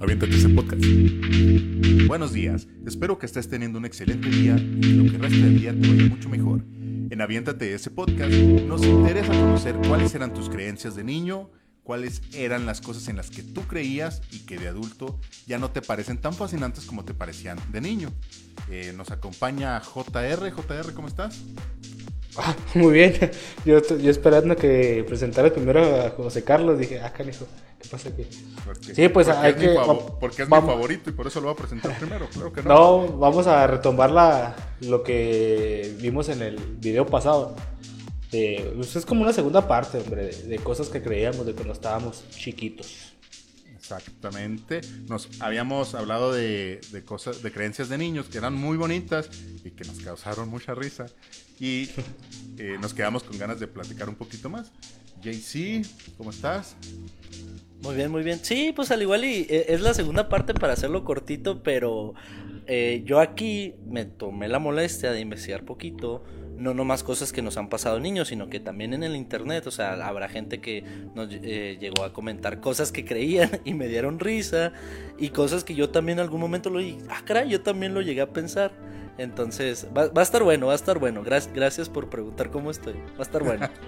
Aviéntate ese podcast. Buenos días, espero que estés teniendo un excelente día y que lo que resta del día te vaya mucho mejor. En Aviéntate ese podcast nos interesa conocer cuáles eran tus creencias de niño, cuáles eran las cosas en las que tú creías y que de adulto ya no te parecen tan fascinantes como te parecían de niño. Eh, nos acompaña JR. JR, ¿cómo estás? Ah, muy bien. Yo, yo esperando que presentara primero a José Carlos, dije, ah, canijo, ¿qué pasa aquí? Porque, Sí, pues, porque hay es que- porque es vamos- mi favorito y por eso lo voy a presentar primero. Claro que no. No, vamos a retomar la, lo que vimos en el video pasado. Eh, pues es como una segunda parte, hombre, de, de cosas que creíamos de cuando estábamos chiquitos. Exactamente. Nos habíamos hablado de, de cosas, de creencias de niños que eran muy bonitas y que nos causaron mucha risa. Y eh, nos quedamos con ganas de platicar un poquito más. JC, ¿cómo estás? Muy bien, muy bien. Sí, pues al igual y eh, es la segunda parte para hacerlo cortito, pero eh, yo aquí me tomé la molestia de investigar poquito, no nomás cosas que nos han pasado niños, sino que también en el internet, o sea, habrá gente que nos eh, llegó a comentar cosas que creían y me dieron risa y cosas que yo también en algún momento lo dije, ah, caray, yo también lo llegué a pensar. Entonces, va, va a estar bueno, va a estar bueno. Gracias, gracias por preguntar cómo estoy. Va a estar bueno.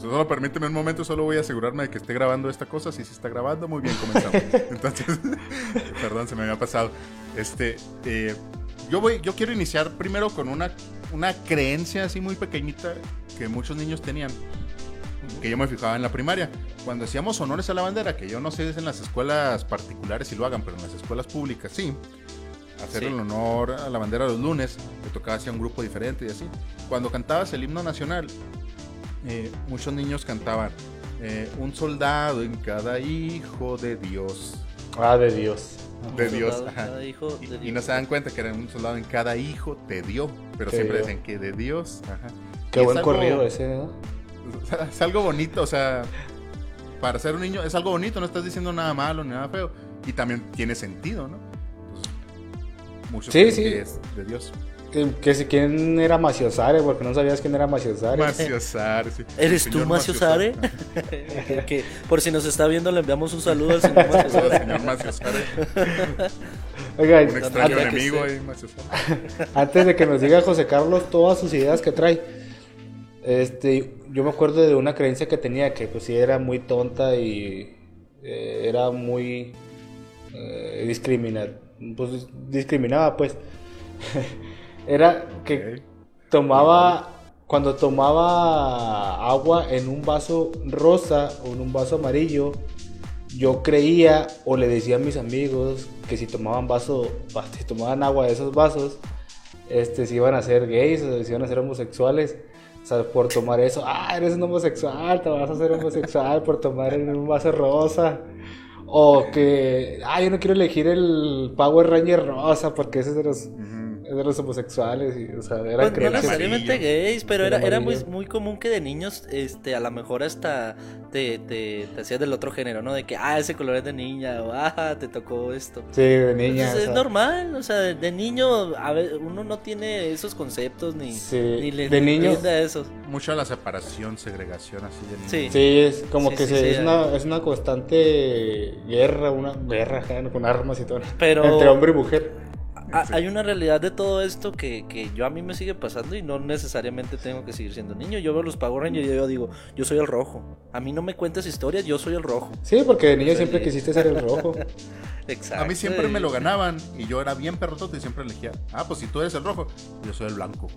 Solo permíteme un momento, solo voy a asegurarme de que esté grabando esta cosa. Si se está grabando, muy bien, comenzamos. Entonces, perdón, se me había pasado. Este, eh, yo voy, yo quiero iniciar primero con una, una creencia así muy pequeñita que muchos niños tenían, que yo me fijaba en la primaria. Cuando hacíamos honores a la bandera, que yo no sé si es en las escuelas particulares si lo hagan, pero en las escuelas públicas sí. Hacer Sí. el honor a la bandera los lunes, te tocaba hacia un grupo diferente y así. Cuando cantabas el himno nacional, eh, muchos niños cantaban eh, un soldado en cada hijo de Dios. Ah, de Dios. De Dios, ajá. hijo Y, de y Dios. no se dan cuenta que era un soldado en cada hijo te dio, pero Te siempre dio. decían que de Dios. Ajá. Qué Y es buen algo- corrido ese, Es algo bonito, o sea, para ser un niño es algo bonito, no estás diciendo nada malo ni nada feo. Y también tiene sentido, ¿no? Entonces, muchos Sí, creen sí. que es de Dios. Que, si quién era Maciosare, porque no sabías quién era Maciosare. Maciosare, sí. ¿Eres tú, Maciosare? Maciosare. que por si nos está viendo, le enviamos un saludo al señor Maciosare. señor Maciosare. Oiga, Un extraño enemigo ahí, Maciosare. Antes de que nos diga José Carlos todas sus ideas que trae, este, yo me acuerdo de una creencia que tenía que pues sí era muy tonta y eh, era muy eh, discrimina, pues discriminaba pues. Era que tomaba cuando tomaba agua en un vaso rosa o en un vaso amarillo, yo creía o le decía a mis amigos que si tomaban vaso, si tomaban agua de esos vasos, este, si iban a ser gays o si iban a ser homosexuales. O sea, por tomar eso, ah, eres un homosexual, te vas a hacer homosexual por tomar en un vaso rosa. O que, ah, yo no quiero elegir el Power Ranger rosa porque ese es de los, de los homosexuales. Y, o sea, eran Pues no necesariamente gays, pero era, era muy, muy común que de niños, este, a lo mejor hasta te, te, te hacías del otro género, ¿no? De que, ah, ese color es de niña, o ah, te tocó esto. Sí, de niña. Entonces, o es normal, o sea, de, de niño, a ver, uno no tiene esos conceptos ni, Sí, ni le de ni niño. esos. Mucho la separación, segregación así de niños. Sí. Sí, es como Sí, que sí, se- sí, es, una, es una constante guerra, una guerra con armas y todo. Pero- Entre hombre y mujer. Ah, Hay una realidad de todo esto que, que yo a mí me sigue pasando y no necesariamente tengo que seguir siendo niño. Yo veo los Power Rangers y yo digo, yo soy el rojo. A mí no me cuentes historias, yo soy el rojo. Sí, porque de niño siempre quisiste ser el rojo. Exacto. A mí siempre me lo ganaban y yo era bien perrotote y siempre elegía, ah, pues si tú eres el rojo, yo soy el blanco.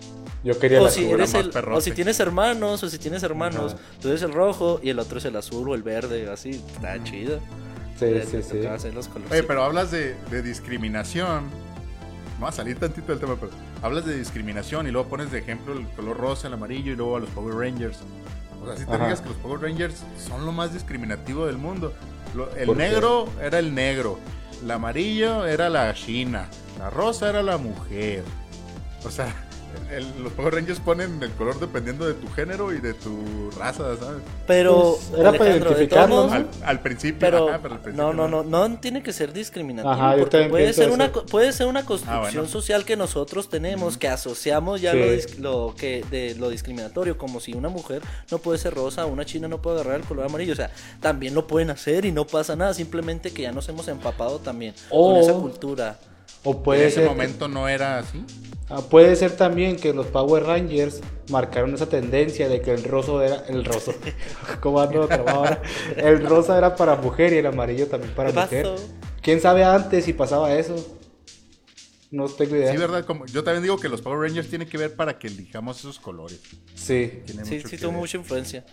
Yo quería O la si, eres el, o si tienes hermanos, o si tienes hermanos, Ajá. tú eres el rojo y el otro es el azul o el verde, así, está chido. Sí, sí, sí. los. Oye, pero hablas de, de discriminación. Va a salir tantito del tema, pero hablas de discriminación y luego pones de ejemplo el color rosa, el amarillo y luego a los Power Rangers. O sea, si te Ajá. digas que los Power Rangers son lo más discriminativo del mundo. Lo- el negro era el negro, el amarillo era la china, la rosa era la mujer. O sea, el- los Power Rangers ponen el color dependiendo de tu género y de tu raza, ¿sabes? Pero, Pues, era para ¿no? modos, Al, al principio, Pero, ajá, pero al principio no, no, no, no tiene que ser discriminativo. Ajá, yo porque puede ser, una, eso. puede ser una construcción Ah, bueno. social que nosotros tenemos, que asociamos ya Sí. lo, lo que de lo discriminatorio, como si una mujer no puede ser rosa, una china no puede agarrar el color amarillo. O sea, también lo pueden hacer y no pasa nada, simplemente que ya nos hemos empapado también O- con esa cultura. O En puede ese ser, momento no era así. ah, puede ser también que los Power Rangers marcaron esa tendencia de que el roso era el roso. ¿Cómo ando ahora? El rosa era para mujer y el amarillo también para ¿Qué mujer. pasó? ¿Quién sabe antes si pasaba eso? No tengo idea. Sí, ¿verdad? Como, yo también digo que los Power Rangers tienen que ver para que elijamos esos colores. Sí. Tiene Sí, mucho sí tuvo ver. mucha influencia.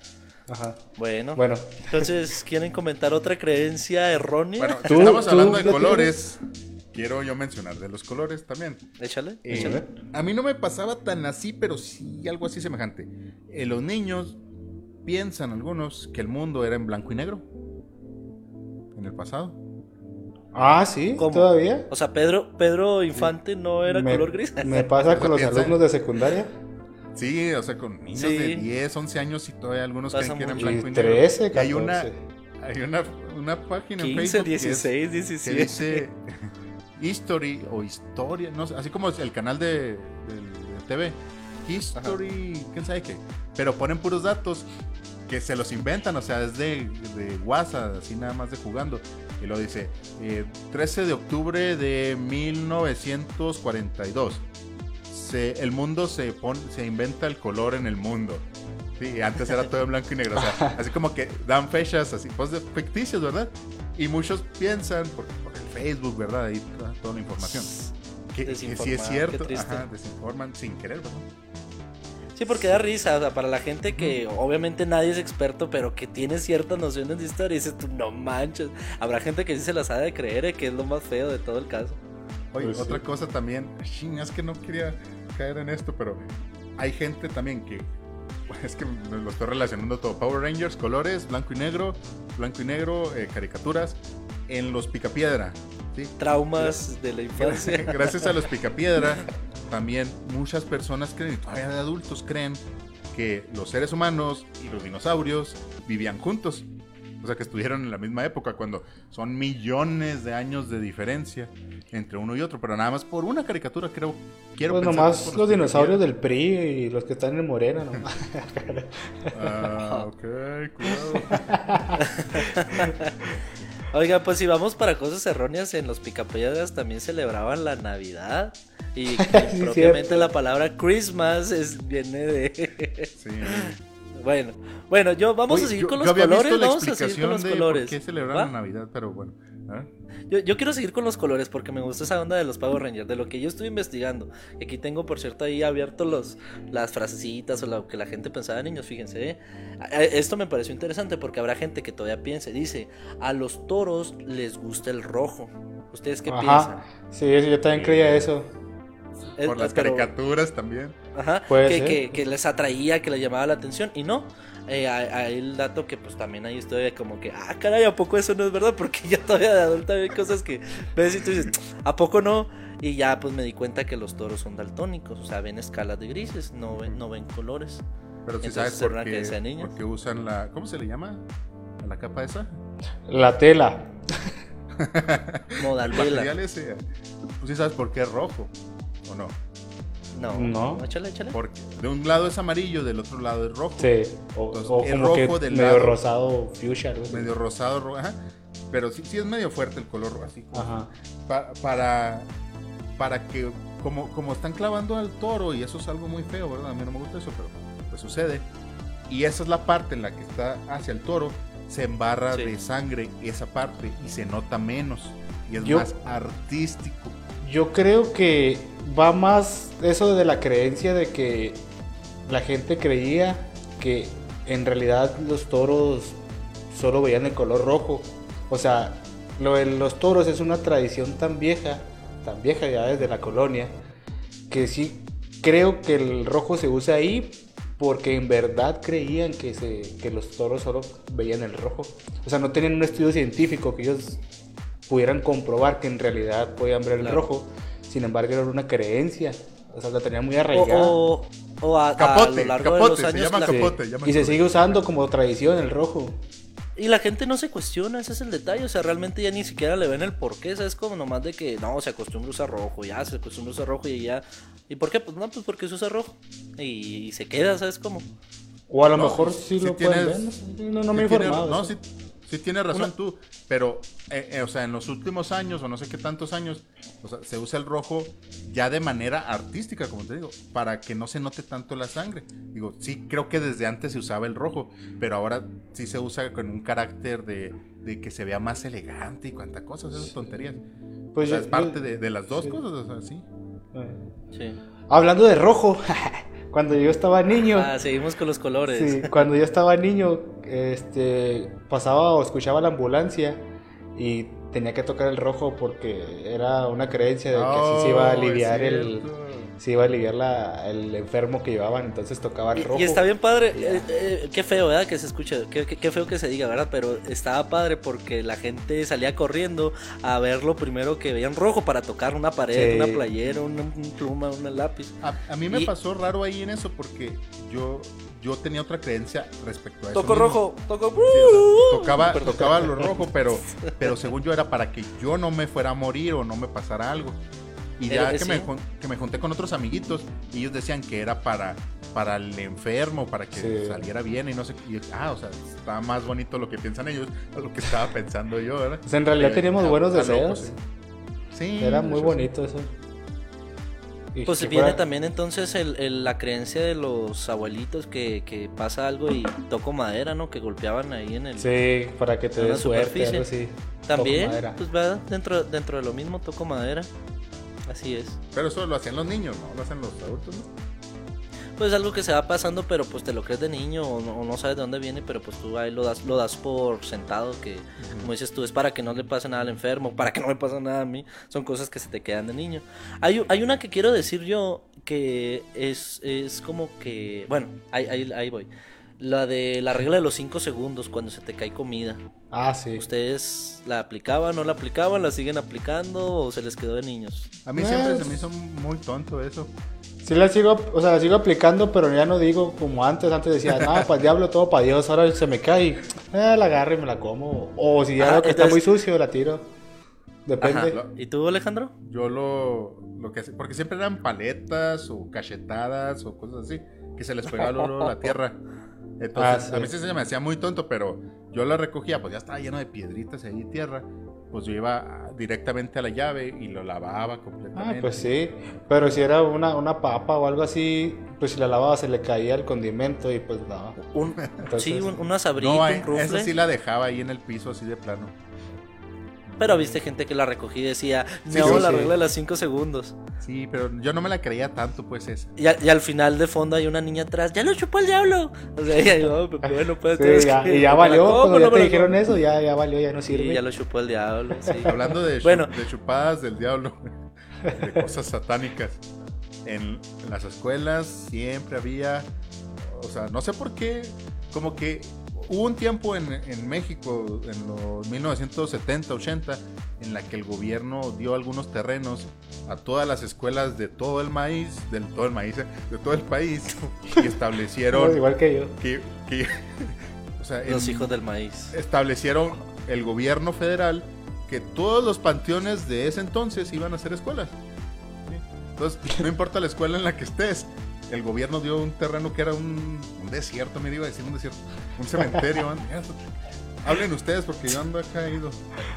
Ajá. Bueno, Bueno, entonces, ¿quieren comentar otra creencia errónea? Bueno, si Tú- estamos tú hablando de colores, quiero yo mencionar de los colores también. échale, Eh, échale. a mí no me pasaba tan así, pero sí algo así semejante. Eh, los niños piensan algunos que el mundo era en blanco y negro. En el pasado. ah, sí, ¿Cómo? todavía. O sea, Pedro, Pedro Infante no era me, color gris. Me pasa con los alumnos de secundaria. Sí, o sea, con niños Sí. de 10, 11 años y todavía algunos Pasa creen que eran blanco y Y negro. 13, Y hay una, 14. hay una, una página en 15, Facebook que es- 16, que 17. dice History o Historia, no sé, así como el canal de, de- de TV. History, quién sabe qué. Pero ponen puros datos que se los inventan, o sea, es de, de WhatsApp, así nada más de jugando. Y lo dice, eh, 13 de octubre de 1942. Se, el mundo se, pon, se inventa el color en el mundo. Sí, antes era todo en blanco y negro. O sea, así como que dan fechas así, pues de ficticios, ¿verdad? Y muchos piensan, por, por el Facebook, ¿verdad? Ahí toda, toda la información. Que, que sí es cierto. Ajá, desinforman sin querer, ¿verdad? Sí, porque da risa, o sea, para la gente que obviamente nadie es experto, pero que tiene ciertas nociones de historia, dices tú, no manches. Habrá gente que sí se las ha de creer, eh, que es lo más feo de todo el caso. Oye, Pues sí. otra cosa también, ching, es que no quería caer en esto, pero hay gente también que, es que me lo estoy relacionando todo, Power Rangers, colores, blanco y negro, blanco y negro, eh, caricaturas, en los Picapiedra, ¿sí? Traumas de la infancia. Gracias a los Picapiedra, también muchas personas creen, y todavía de adultos creen, que los seres humanos y los dinosaurios vivían juntos. O sea, que estuvieron en la misma época, cuando son millones de años de diferencia entre uno y otro. Pero nada más por una caricatura, creo. Quiero Pues nomás los dinosaurios del PRI y los que están en Morena, nomás. Ah, ok, cuidado. Oiga, pues si vamos para cosas erróneas, en los picapiedras también celebraban la Navidad. Y propiamente cierto. la palabra Christmas es, viene de... Sí. Bueno, bueno, yo vamos Oye, a seguir yo- con yo los había visto colores, la vamos a seguir con los de colores. ¿Por qué celebran ¿Va? la Navidad? Pero bueno. ¿ah? Yo, yo quiero seguir con los colores porque me gusta esa onda de los Power Rangers, de lo que yo estoy investigando. Aquí tengo, por cierto, ahí abierto los, las frasecitas o lo que la gente pensaba de niños, fíjense. ¿eh? Esto me pareció interesante porque habrá gente que todavía piense, dice, a los toros les gusta el rojo. ¿Ustedes qué Ajá. Sí, yo también creía eso. piensan? Eh, Por las pero- caricaturas también. Ajá, Puede que, ser. que- que les atraía, que les llamaba la atención. Y no, eh, hay, el dato que pues también ahí estoy como que, ah, caray, ¿a poco eso no es verdad? Porque ya todavía de adulta hay cosas que ves y tú dices, ¿a poco no? Y ya pues me di cuenta que los toros son daltónicos, o sea, ven escalas de grises, no ven, no ven colores. Pero si Entonces, sabes ¿será por qué, creencia de niños? por qué usan la. ¿Cómo se le llama? ¿A la capa esa? La tela. Modal ese. Pues sí sabes por qué es rojo. ¿O no? No, No. no, échale, échale. Porque de un lado es amarillo, del otro lado es rojo. Sí. O, Entonces, o el como que rojo del medio lado. rosado fuchsia. Medio rosado, ro- ajá. Pero sí, sí es medio fuerte el color así. como- Ajá. Pa- para, para que, como, como están clavando al toro, y eso es algo muy feo, ¿verdad? A mí no me gusta eso, pero pues sucede. Y esa es la parte en la que está hacia el toro, se embarra Sí. de sangre esa parte y se nota menos. Y es Yo- más artístico. Yo creo que va más eso de la creencia de que la gente creía que en realidad los toros solo veían el color rojo. O sea, lo de los toros es una tradición tan vieja, tan vieja ya desde la colonia, que sí creo que el rojo se usa ahí porque en verdad creían que, se, que los toros solo veían el rojo. O sea, no tenían un estudio científico que ellos pudieran comprobar que en realidad podían ver el Claro. rojo. Sin embargo, era una creencia O sea, la tenía muy O, arraigada. o, o a, a Capote, lo largo de los se años. llama la- capote, Y se sigue usando como tradición el rojo. Y la gente no se cuestiona, ese es el detalle. O sea, realmente ya ni siquiera le ven el porqué. ¿Sabes? Como nomás de que no, se acostumbra a usar rojo, ya se acostumbra a usar rojo y ya. ¿Y por qué? Pues no, pues porque se usa rojo. Y, se queda, ¿sabes cómo? O a lo No, mejor sí- sí lo pueden ver. tienes- No, no, no me he tiene- informado. No. Sí, tienes razón Una- tú, pero, eh, eh, o sea, en los últimos años, o no sé qué tantos años, o sea, se usa el rojo ya de manera artística, como te digo, para que no se note tanto la sangre. Digo, sí, creo que desde antes se usaba el rojo, pero ahora sí se usa con un carácter de, de que se vea más elegante y cuánta cosas, esas tonterías. Pues o sea, yo- es parte yo- de, de las dos sí. cosas, o sea, sí. Sí. Hablando de rojo, cuando yo estaba niño, Ah, seguimos con los colores. sí, cuando yo estaba niño, este, pasaba o escuchaba la ambulancia y tenía que tocar el rojo porque era una creencia de que así se iba a Oh, aliviar el. Se iba a aliviar la, el enfermo que llevaban, entonces tocaba el Y, rojo. y está bien padre, eh, eh, qué feo, ¿verdad? Que se escuche, qué, qué- qué feo que se diga, ¿verdad? Pero estaba padre porque la gente salía corriendo a ver lo primero que veían rojo para tocar una pared, Sí. una playera, una, un pluma, un lápiz. A, a mí me Y- pasó raro ahí en eso porque yo, yo tenía otra creencia respecto a eso. Toco mismo. rojo, toco... Sí, o sea, tocaba, tocaba lo rojo, pero, pero según yo era para que yo no me fuera a morir o no me pasara algo. Y ya Era- que, me, sí. que me junté con otros amiguitos, y ellos decían que era para, para el enfermo, para que Sí. saliera bien y no sé. Y, ah, o sea, está más bonito lo que piensan ellos a lo que estaba pensando yo, ¿verdad? Pues en realidad Eh, teníamos buenos deseos. sí. Sí, Era muy bonito eso. Y Pues viene fuera- también entonces el, el- la creencia de los abuelitos que, que pasa algo y toco madera, ¿no? Que golpeaban ahí en el... Sí, para que te dé suerte, superficie. algo así. También, pues va dentro, dentro de lo mismo, toco madera. Así es. Pero eso lo hacían los niños, ¿no? Lo hacen los adultos, ¿no? Pues algo que se va pasando, pero pues te lo crees de niño o no, o no sabes de dónde viene, pero pues tú ahí lo das, lo das por sentado, que como dices tú, es para que no le pase nada al enfermo, para que no me pase nada a mí, son cosas que se te quedan de niño. Hay, hay una que quiero decir yo, que es, es como que, bueno, ahí, ahí, ahí voy. La de la regla de los 5 segundos cuando se te cae comida. Ah, sí. ¿Ustedes la aplicaban, no la aplicaban, la siguen aplicando o se les quedó de niños? A mí Pues- siempre se me hizo muy tonto eso. Sí la sigo, o sea, la sigo aplicando, pero ya no digo como antes. Antes decía, no, para el diablo, todo para Dios. Ahora se me cae, eh, la agarro y me la como. O si ya Ah, veo que está muy sucio, la tiro. Depende. Ajá. ¿Y tú, Alejandro? Yo lo, lo que porque siempre eran paletas o cachetadas o cosas así, que se les pegaba luego la tierra. Entonces, Ah, sí. a mí sí se me hacía muy tonto, pero yo la recogía, pues ya estaba lleno de piedritas ahí, tierra. Pues yo iba a- directamente a la llave y lo lavaba Ah, completamente. pues sí. Pero si era una, una papa o algo así, pues si la lavaba se le caía el condimento y pues no. Un, Entonces- sí, un, una sabrita, No, un eh, rufle. esa sí la dejaba ahí en el piso, así de plano. Pero viste gente que la recogía y decía, Sí, no, sí, la sí. regla de las 5 segundos. Sí, pero yo no me la creía tanto, pues esa. Y, al final de fondo hay una niña atrás, ya lo chupó el diablo. O sea, ella, "Oh, pues, bueno, pues Sí, tienes ya- que- y ya ¿me la valió, como, cuando no ya me te la dijeron como?" eso, ya, ya valió, ya no sirve. Sí, ya lo chupó el diablo, sí. Hablando de, chu- Bueno. de chupadas del diablo, de cosas satánicas. En, en las escuelas siempre había, o sea, no sé por qué, como que hubo un tiempo en, en México, en los 1970, 80, en la que el gobierno dio algunos terrenos a todas las escuelas de todo el maíz, del todo el maíz, eh, de todo el país, y establecieron Igual que yo. que, que- o sea, Los en- hijos del maíz. establecieron el gobierno federal que todos los panteones de ese entonces iban a ser escuelas. Entonces, no importa la escuela en la que estés, el gobierno dio un terreno que era un, un desierto, me iba a decir un desierto, un cementerio. Hablen ustedes porque yo ando acá ido.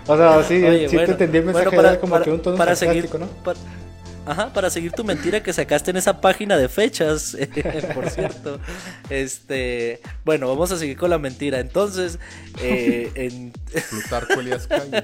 O sea, sí, Oye, sí bueno, te entendí el mensaje, bueno, para- era como para- que un tono para seguir, ¿no? para- ajá, para seguir tu mentira que sacaste en esa página de fechas, por cierto. Este, bueno, vamos a seguir con la mentira. Entonces, eh, en Plutarco Elías Calle.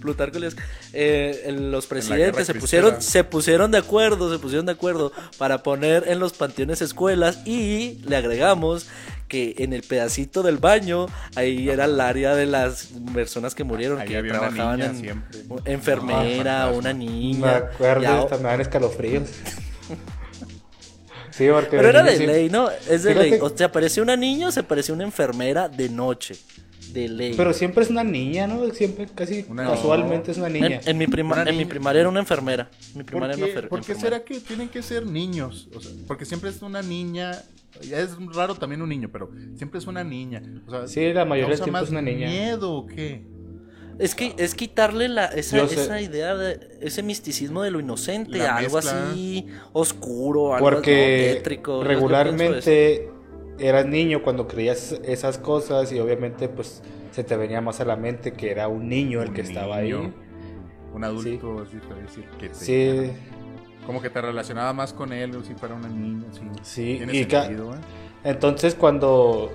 Plutarco les- eh, los presidentes se cristera. pusieron, se pusieron de acuerdo, se pusieron de acuerdo para poner en los panteones escuelas y le agregamos que en el pedacito del baño ahí era el área de las personas que murieron, Ahí que había una trabajaban niña en siempre. enfermera, Ah, una niña. Me acuerdo, ya- esta me dan escalofríos. sí, porque. pero era de sí- ley, ¿no? Es de Fíjate- ley. O sea, apareció una niña o se apareció una enfermera de noche. De ley. Pero siempre es una niña, ¿no? Siempre, casi Una- casualmente es una niña. En, en mi prima- Una en mi primaria era una enfermera. Mi ¿Por primaria era qué, una enfer- por qué enfermera. será que tienen que ser niños? O sea, porque siempre es una niña. Es raro también un niño, pero siempre es una niña. O sea, Sí, la mayoría del ¿causa tiempo más es una niña. miedo o qué? Es que es quitarle la, esa, esa idea de ese misticismo de lo inocente, La a algo mezcla. así oscuro, algo Porque no, tétrico. Regularmente eras niño cuando creías esas cosas y obviamente pues se te venía más a la mente que era un niño el Un que estaba ahí. Un adulto, así te voy a decir. Que te, Sí, Como que te relacionaba más con él, o si fuera una niña. Sí, Sí, y sentido, ¿eh? entonces cuando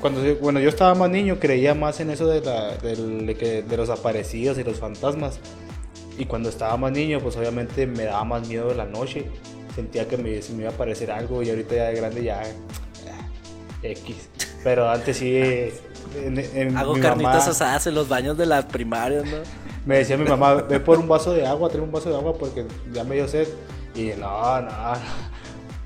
cuando bueno yo estaba más niño creía más en eso de la de, de los aparecidos y los fantasmas y cuando estaba más niño pues obviamente me daba más miedo la noche sentía que me, se me iba a aparecer algo y ahorita ya de grande ya X pero antes sí en- en- Hago mi carnitas mamá- asadas en los baños de la primaria, ¿no? Me decía mi mamá, ve por un vaso de agua, trae un vaso de agua porque ya me dio sed. Y no, no,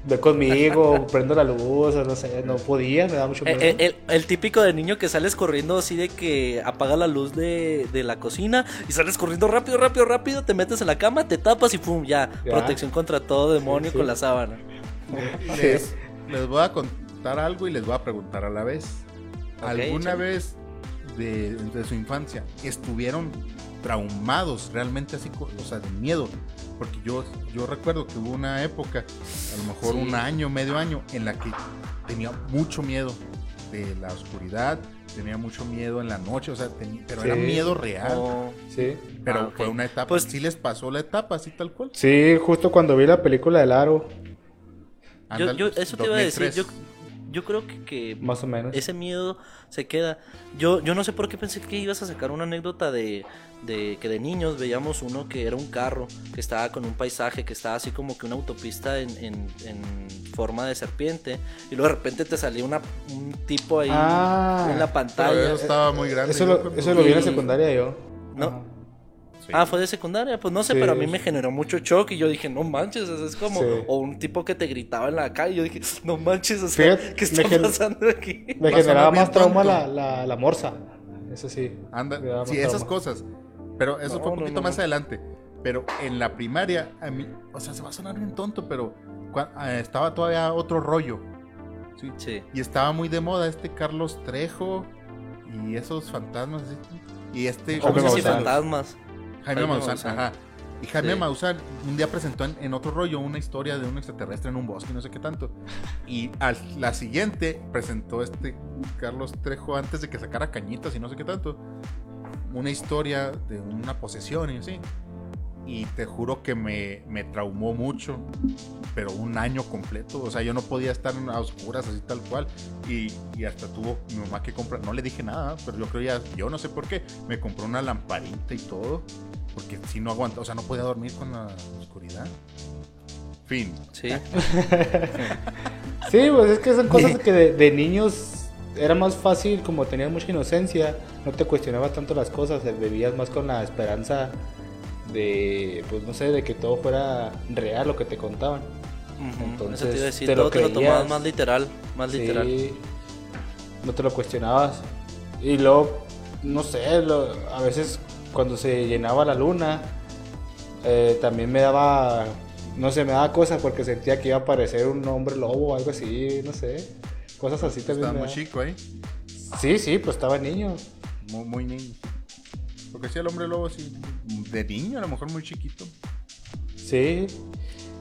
ve conmigo, prendo la luz, no sé, no podía, me da mucho Eh, miedo. eh, el, el típico de niño que sales corriendo así de que apaga la luz de, de la cocina y sales corriendo rápido, rápido, rápido, te metes en la cama, te tapas y pum, ya. Ya. Protección contra todo demonio Sí, sí. con la sábana. Les, les voy a contar algo y les voy a preguntar a la vez. ¿Alguna échale. vez de, de su infancia estuvieron traumados realmente así, o sea, de miedo? Porque yo, yo recuerdo que hubo una época, a lo mejor Sí. un año, medio año, en la que tenía mucho miedo de la oscuridad, tenía mucho miedo en la noche, o sea, pero era miedo real. Oh, Sí. Pero Ah, fue una etapa, Pues- sí les pasó la etapa, así tal cual. Sí, justo cuando vi la película del aro, yo, Ándale, yo- eso te iba a decir, 2003. yo, yo creo que, que más o menos. ese miedo se queda. Yo, yo no sé por qué pensé que ibas a sacar una anécdota de, de que de niños veíamos uno que era un carro, que estaba con un paisaje, que estaba así como que una autopista en, en- en forma de serpiente, y luego de repente te salía una, un tipo ahí Ah. en la Pero pantalla. eso estaba muy grande. Eso lo, eso lo vi en la secundaria yo. No. Sí. Ah, fue de secundaria, pues no sé, Sí. pero a mí me generó mucho shock y yo dije, no manches, eso es como, Sí. o un tipo que te gritaba en la calle, yo dije, no manches, o Fíjate, sea, ¿qué está pasando aquí? Me generaba más trauma la, la, la morsa. Eso sí. Anda, sí, esas trauma. cosas. Pero eso No, fue un poquito no, más no. adelante. Pero en la primaria, a mí, o sea, se va a sonar bien tonto, pero ah, estaba todavía otro rollo. ¿sí? Sí. Y estaba muy de moda este Carlos Trejo y esos fantasmas. ¿sí? Y este Hombres y Maussan. fantasmas. Jaime Jaime Maussan, Maussan. ajá. Y Jaime Sí. Maussan un día presentó en, en otro rollo una historia de un extraterrestre en un bosque, no sé qué tanto. Y a la siguiente presentó este Carlos Trejo antes de que sacara cañitas y no sé qué tanto. Una historia de una posesión y así. Y te juro que me, me traumó mucho, pero un año completo. O sea, yo no podía estar a oscuras así tal cual. Y, y hasta tuvo mi mamá que comprar. No le dije nada, pero yo creo ya, yo no sé por qué. Me compró una lamparita y todo. Porque si no aguanta, o sea, no podía dormir con la oscuridad. Fin. Sí. Sí, pues es que son cosas que de, de niños era más fácil, como tenías mucha inocencia, no te cuestionabas tanto las cosas, te vivías más con la esperanza de, pues no sé, de que todo fuera real lo que te contaban. Ujú, Entonces, Eso te iba a decir, te lo te lo tomabas más literal, más literal. Sí, no te lo cuestionabas. Y luego, no sé, lo- a veces cuando se llenaba la luna, eh, también me daba, no sé, me daba cosas porque sentía que iba a aparecer un hombre lobo o algo así, no sé. Cosas así también. Estaba muy daba. chico ahí. Sí, sí, pues estaba niño. Muy, muy niño. Porque si el hombre lobo así, de niño, a lo mejor muy chiquito. Sí.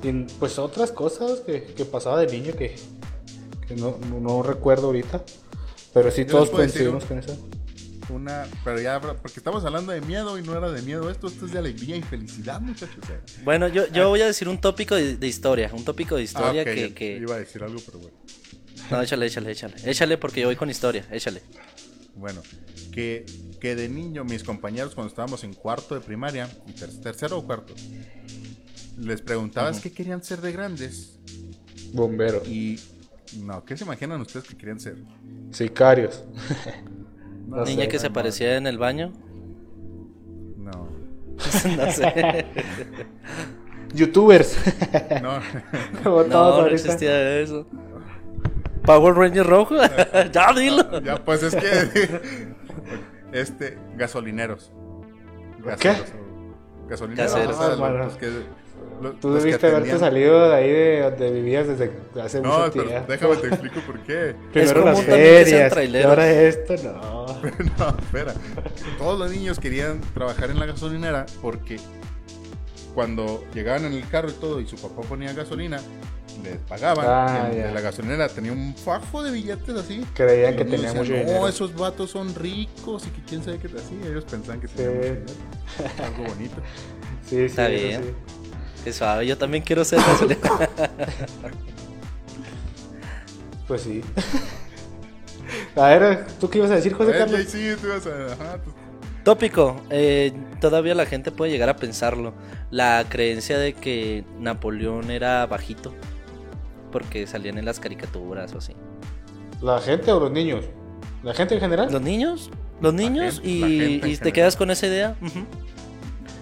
Y pues otras cosas que, que pasaba de niño que, que no, no- recuerdo ahorita. Pero sí, Yo todos coincidimos con eso. Una, pero ya, porque estamos hablando de miedo y no era de miedo esto, esto es de alegría y felicidad, muchachos. Bueno, yo, yo voy a decir un tópico de, de historia, un tópico de historia Ah, ok, que, que- Iba a decir algo, pero bueno. No, échale, échale, échale. Échale porque yo voy con historia, échale. Bueno, que, que de niño mis compañeros cuando estábamos en cuarto de primaria, y ter- tercero o cuarto, les preguntabas qué querían ser de grandes Bombero. y no, ¿qué se imaginan ustedes que querían ser? Sicarios. No Niña sé, que se aparecía en el baño. No, no sé. Youtubers. no, Como No, no existía eso. Power Ranger rojo. ya dilo. ya pues es que Este, gasolineros. ¿Qué? Gaseros, Gasolineros. Caseros. Ah, bueno. los que, Tú los debiste haberte salido de ahí de donde vivías desde hace No, mucho pero tiempo. déjame te explico por qué. Primero las ferias, y ahora esto, no. No, espera. Todos los niños querían trabajar en la gasolinera porque cuando llegaban en el carro y todo y su papá ponía gasolina, les pagaban. Ah, el de la gasolina tenía un fajo de billetes así. Creían que los tenía niños mucho decían, dinero. No, esos vatos son ricos y que quién sabe qué así. Ellos pensaban que tenían mucho dinero. Algo bonito. Sí, sí, Está bien. sí. Qué suave, yo también quiero ser gasolero. Pues sí. A ver, ¿tú qué ibas a decir, José A ver, Carlos? Sí, tú vas a- ajá, tú- Tópico, eh, todavía la gente puede llegar a pensarlo. La creencia de que Napoleón era bajito, porque salían en las caricaturas o así. ¿La gente o los niños? ¿La gente en general? ¿Los niños? Los niños gente- y, te general. quedas con esa idea.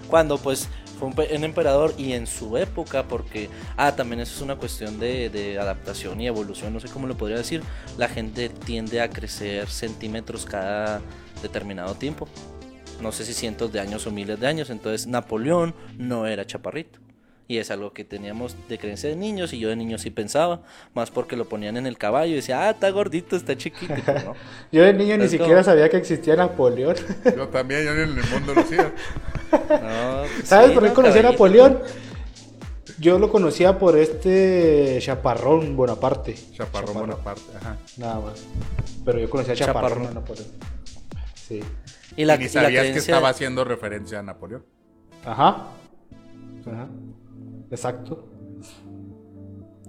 Cuando pues fue un, pe- un emperador y en su época, porque, ah, también eso es una cuestión de, de adaptación y evolución, no sé cómo lo podría decir, la gente tiende a crecer centímetros cada determinado tiempo. No sé si cientos de años o miles de años, entonces Napoleón no era chaparrito. Y es algo que teníamos de creencia de niños y yo de niño sí pensaba, más porque lo ponían en el caballo y decía, ah, está gordito, está chiquito. no. Yo de niño ni siquiera sabía que existía Napoleón. Yo también, yo en el mundo lo hacía. No, pues ¿Sabes sí, por qué no, conocí a. Napoleón? Yo lo conocía por este chaparrón Bonaparte. Chaparrón Bonaparte, ajá. Nada más. Pero yo conocía a Chaparrón, Chaparrón. a Napoleón. Sí. Y la, y ni y la sabías que creencia- estaba haciendo referencia a Napoleón. Ajá. Ajá. Exacto.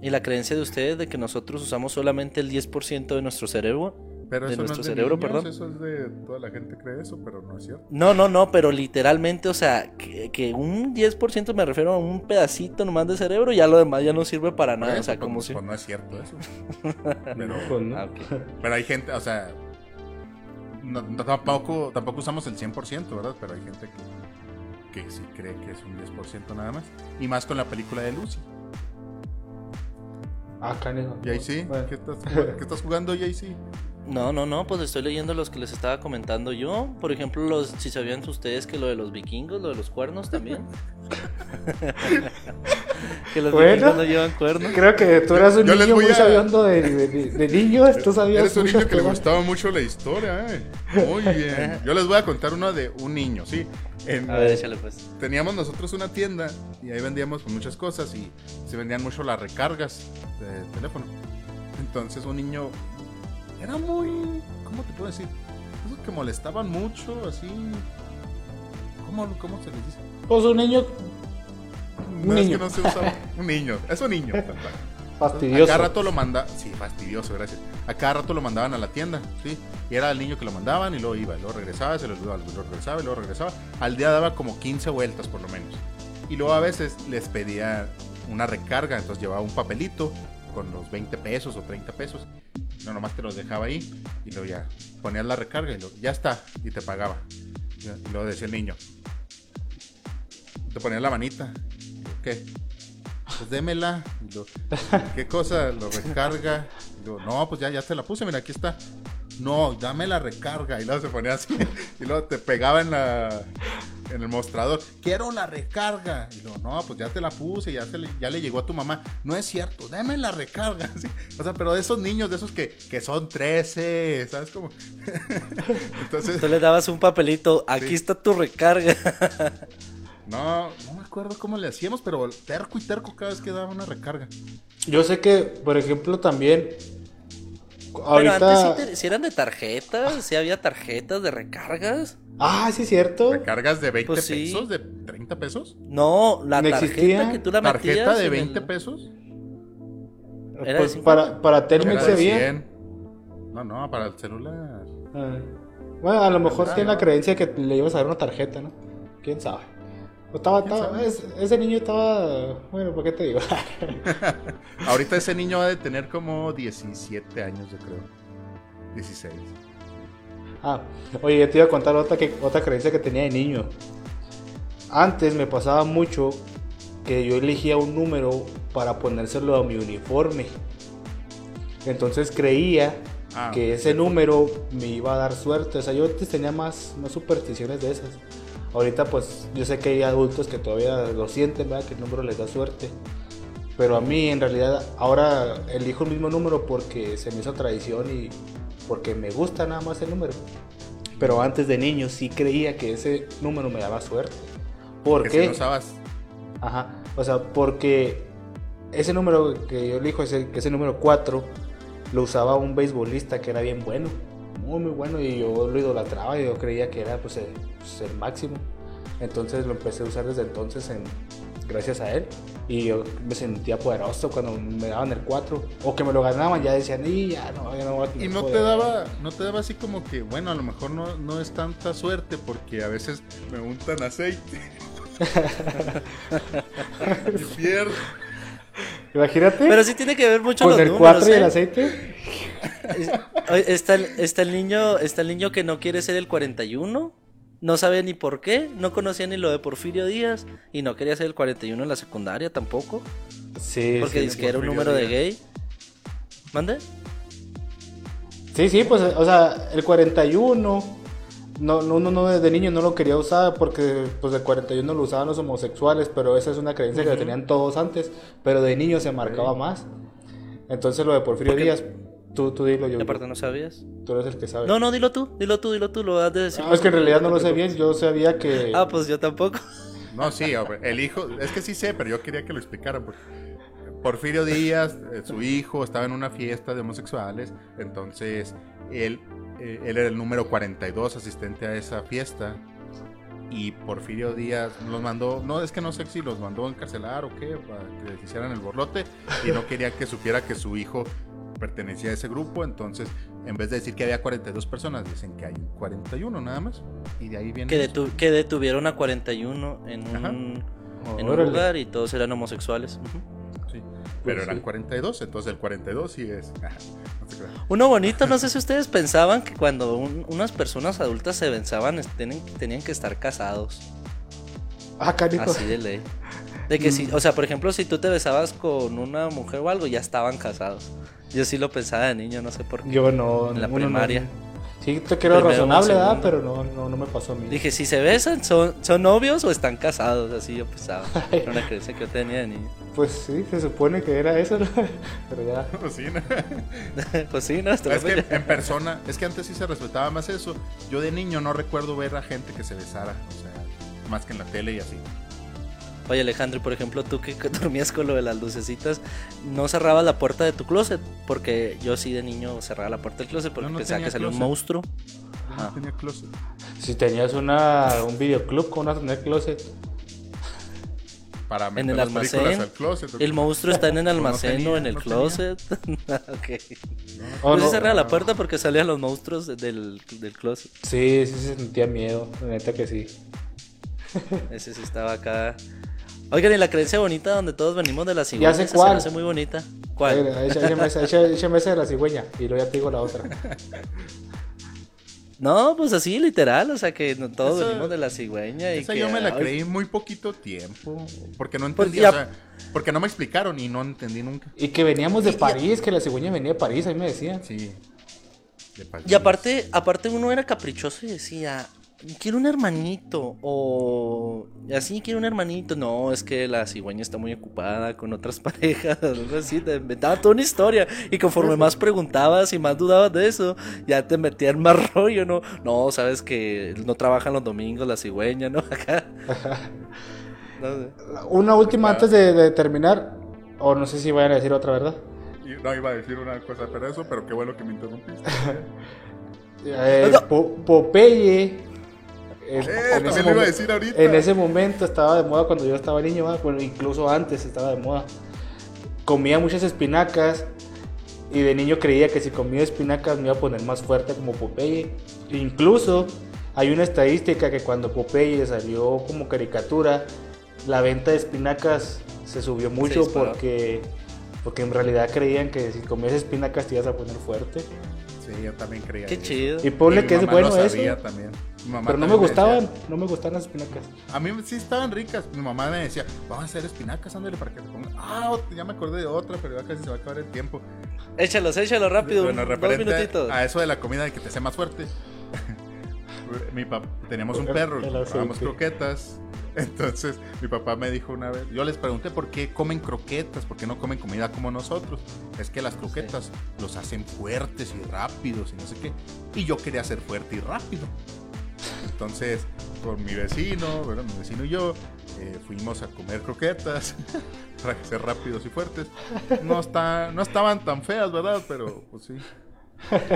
Y la creencia de ustedes de que nosotros usamos solamente el 10% de nuestro cerebro. Pero de eso nuestro no es de cerebro, niños, perdón. Eso es de toda la gente cree eso, pero no es cierto. No, no, no, pero literalmente, o sea, que, que un 10% me refiero a un pedacito nomás de cerebro y ya lo demás ya no sirve para nada. Por O sea, eso, como pues, si. pues no es cierto eso. Pero, Pues, ¿no? Ah, pero hay gente, o sea, no- tampoco, tampoco usamos el 100%, ¿verdad? Pero hay gente que, que sí cree que es un 10% nada más. Y más con la película de Lucy. Ah. Y ahí sí, Bueno. ¿qué estás, qué estás jugando sí? No, no, no, pues estoy leyendo los que les estaba comentando yo. Por ejemplo, los, si sabían ustedes que lo de los vikingos, lo de los cuernos también. que los Bueno. vikingos no llevan cuernos. Creo que tú eras un Yo niño muy a- sabiendo de, de, de- de niños. Tú sabías Eres un niño que le gustaba mucho la historia, ¿eh? Muy bien. Yo les voy a contar uno de un niño, ¿sí? En- A ver, échale pues. teníamos nosotros una tienda y ahí vendíamos pues, muchas cosas y se vendían mucho las recargas de teléfono. Entonces un niño era muy, ¿cómo te puedo decir? Esos que molestaban mucho, así. ¿Cómo, cómo se les dice? Pues un niño No, es niño. que no se usa. Un niño, es un niño. fastidioso. cada rato lo manda, sí, fastidioso, gracias. A cada rato lo mandaban a la tienda, sí. Y era el niño que lo mandaban y luego iba, y luego regresaba, se lo olvidaba, luego regresaba y luego regresaba. Al día daba como 15 vueltas por lo menos. Y luego a veces les pedía una recarga, entonces llevaba un papelito con los 20 pesos o 30 pesos. No, nomás te los dejaba ahí y luego ya ponías la recarga y luego, ya está, y te pagaba. Y luego decía el niño, te ponía la manita. ¿Qué? Pues démela. Y ¿Qué cosa? Lo recarga. Y luego, no, pues ya, ya te la puse, mira, aquí está. No, dame la recarga. Y luego se ponía así. Y luego te pegaba en la en el mostrador. Quiero la recarga. Y luego, no, pues ya te la puse, ya, se le, ya le llegó a tu mamá. No es cierto, dame la recarga. O sea, pero de esos niños, de esos que, que son 13, ¿sabes cómo? Entonces, Tú le dabas un papelito, aquí Sí. está tu recarga. no, no me acuerdo cómo le hacíamos, pero terco y terco cada vez que daba una recarga. Yo sé que, por ejemplo, también. Pero antes sí, te- sí eran de tarjetas, sí había tarjetas de recargas. Ah, sí, cierto. ¿Recargas de 20 Pues sí. pesos? ¿De 30 pesos? No, la ¿No tarjeta existía? que tú la metías. ¿Tarjeta de en 20 el- pesos? Era Pues de 50. para, para Telmex se. 100. No, no, para el celular. Ah. Bueno, a lo mejor tiene la creencia que le ibas a dar una tarjeta, ¿no? ¿Quién sabe? Estaba, ese niño estaba... Bueno, ¿por qué te digo? Ahorita ese niño va de tener como 17 años, yo creo. 16. ah, oye, yo te iba a contar otra, que, otra creencia que tenía de niño. Antes me pasaba mucho que yo elegía un número para ponérselo a mi uniforme. Entonces creía Ah, que ese número me iba a dar suerte. O sea, yo antes tenía más, más supersticiones de esas. Ahorita pues yo sé que hay adultos que todavía lo sienten, ¿verdad? Que el número les da suerte. Pero a mí en realidad ahora elijo el mismo número porque se me hizo tradición y porque me gusta nada más el número. Pero antes de niño sí creía que ese número me daba suerte. ¿Por qué? no usabas. Ajá. O sea, porque ese número que yo elijo, ese, ese número 4, lo usaba un beisbolista que era bien bueno. Muy, muy bueno. Y yo lo idolatraba y yo creía que era pues el, pues, el máximo. Entonces lo empecé a usar desde entonces en, gracias a él. Y yo me sentía poderoso cuando me daban el 4. O que me lo ganaban, ya decían, y ya no, ya no voy a Y no te poder". daba, no te daba así como que, bueno, a lo mejor no, no es tanta suerte porque a veces me untan aceite. y pierdo. Imagínate. Pero sí tiene que ver mucho con los el números, 4 y el ¿eh? aceite. Está, el- está el niño, está el niño que no quiere ser el 41, no sabe ni por qué, no conocía ni lo de Porfirio Díaz y no quería ser el 41 en la secundaria tampoco, Sí, porque sí. dice que era un número de gay. ¿Mande? Sí, sí, pues, o sea, el 41, no, no, no, no, de niño no lo quería usar porque, pues, el 41 lo usaban los homosexuales, pero esa es una creencia que la tenían todos antes, pero de niño se marcaba más. Entonces, lo de Porfirio Porque- Díaz, tú, tú dilo, yo, Y aparte no sabías. tú eres el que sabe. No, no, dilo tú, dilo tú, dilo tú, lo has de decir. Ah, es que en realidad no lo sé bien, yo sabía que... Ah, pues yo tampoco. No, sí, hombre, el hijo, es que sí sé, pero yo quería que lo explicaran. Porque Porfirio Díaz, eh, su hijo, estaba en una fiesta de homosexuales, entonces él, eh, él era el número 42 asistente a esa fiesta. Y Porfirio Díaz los mandó, no es que no sé si los mandó a encarcelar o qué, para que les hicieran el borlote, y no quería que supiera que su hijo pertenecía a ese grupo, entonces en vez de decir que había 42 personas, dicen que hay 41 nada más, y de ahí viene... Que, detu- que detuvieron a 41 en un, Ajá. en un lugar y todos eran homosexuales. Sí, pero Pues eran sí. 42, entonces el 42 sí es. no. Uno bonito, no sé si ustedes pensaban que cuando un- unas personas adultas se es- tenían, tenían que estar casados. Ah, canijo. Así de ley. De que si, o sea, por ejemplo, si tú te besabas con una mujer o algo, ya estaban casados. Yo sí lo pensaba de niño, no sé por qué. Yo no... En la uno no- primaria. Sí, te quiero Primero, razonable, ¿verdad? Pero no, no, no me pasó a mí. Dije, si se besan, ¿son, ¿son novios o están casados? Así yo pensaba. Era una creencia que yo tenía de niño. Pues sí, se supone que era eso, ¿no? Pero ya... Sí, ¿no? pues sí, no, es que en persona, es que antes sí se respetaba más eso. Yo de niño no recuerdo ver a gente que se besara, o sea, más que en la tele y así. Oye Alejandro, por ejemplo, tú que que dormías con lo de las lucecitas, no cerrabas la puerta de tu closet, porque yo sí de niño cerraba la puerta del closet porque no pensaba que salía un monstruo. Yo Ah. no tenía closet. Si tenías una, un videoclub con una tener closet. Para En el almacén. al closet. ¿o El monstruo está en el no almacén tenía, o en el no closet. ok. Oh, Pues no. cerraba la puerta porque salían los monstruos del, del closet. Sí, sí se sentía miedo, neta que sí. Ese sí estaba acá. Oigan, y la creencia bonita donde todos venimos de la cigüeña. Ya sé esa se cuál. me hace muy bonita. ¿Cuál? Echa- Échame esa, de la cigüeña y luego ya te digo la otra. No, pues así, literal. O sea que no- todos Esa- venimos de la cigüeña. Y Esa que, yo me la ay, creí muy poquito tiempo. Porque no Pues entendí, ya- o sea, porque no me explicaron y no entendí nunca. Y que veníamos de París, que la cigüeña venía de París, a mí me decían. Sí. de París. Y aparte, aparte uno era caprichoso y decía, quiero un hermanito. O así quiero un hermanito. No, es que la cigüeña está muy ocupada con otras parejas. Algo así, te inventaba toda una historia. Y conforme más preguntabas y más dudabas de eso, ya te metían más rollo, ¿no? No, sabes que no trabajan los domingos la cigüeña, ¿no? Acá. No sé. Una última antes de, de terminar, o no sé si vayan a decir otra, ¿verdad? No iba a decir una cosa, pero eso, pero qué bueno que me interrumpiste. Eh. Po- Popeye. En- Eh, en ese también lo iba a decir ahorita. En ese momento estaba de moda cuando yo estaba niño, incluso antes estaba de moda. Comía muchas espinacas y de niño creía que si comía espinacas me iba a poner más fuerte como Popeye. Incluso hay una estadística que cuando Popeye salió como caricatura, la venta de espinacas se subió mucho porque, porque en realidad creían que si comías espinacas te ibas a poner fuerte. Sí, yo también creía. Qué eso. chido. Y ponle que es mamá bueno lo eso. también. Mi mamá Pero no me gustaban, decía- no me gustaban las espinacas. a mí sí estaban ricas. Mi mamá me decía, vamos a hacer espinacas, ándale, para que te pongan. Ah, ya me acordé de otra, pero ya casi se va a acabar el tiempo. Échalos, échalos rápido. Bueno, dos referente minutitos. a eso de la comida de que te hace más fuerte. mi papá, teníamos un perro, dábamos croquetas. Entonces, mi papá me dijo una vez, yo les pregunté por qué comen croquetas, por qué no comen comida como nosotros. Es que las croquetas los hacen fuertes y rápidos y no sé qué. Y yo quería ser fuerte y rápido. Entonces, con mi vecino, ¿verdad? mi vecino y yo, eh, fuimos a comer croquetas para ser rápidos y fuertes. No, está, no estaban tan feas, ¿verdad? Pero, pues sí.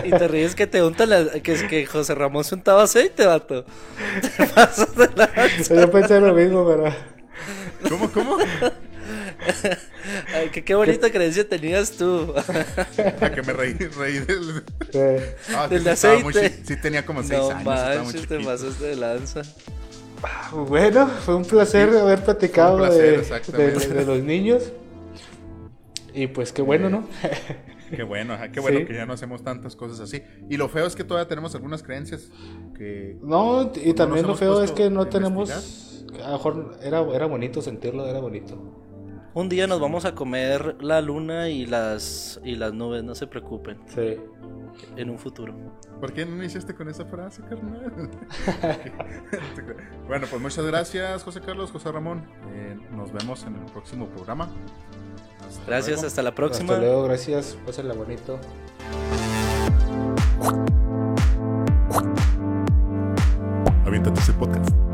Y te ríes que te unta la, que, es que José Ramón se untaba aceite, vato. Te pasas de. Yo pensé lo mismo, pero. ¿Cómo, cómo? Ay, que qué bonita creencia tenías tú. A que me reí, reí del... eh, Ah, Del sí, muy aceite. sí, tenía como seis No años. manches, te chiquito. pasas de lanza. Bueno, fue un placer Sí, haber platicado placer, de, exactamente. de- de los niños. Y pues qué bueno, ¿no? Qué bueno, ajá, qué bueno Sí. que ya no hacemos tantas cosas así. Y lo feo es que todavía tenemos algunas creencias que... No, y también lo feo es que no tenemos. A lo mejor era, era bonito sentirlo, era bonito. Un día nos vamos a comer la luna y las y las nubes, no se preocupen, Sí. en un futuro. ¿Por qué no iniciaste con esa frase, carnal? bueno, pues muchas gracias, José Carlos, José Ramón. Eh, nos vemos en el próximo programa. Hasta Gracias, luego. hasta la próxima. Hasta luego, gracias. Pásenla bonito. Aviéntate ese podcast.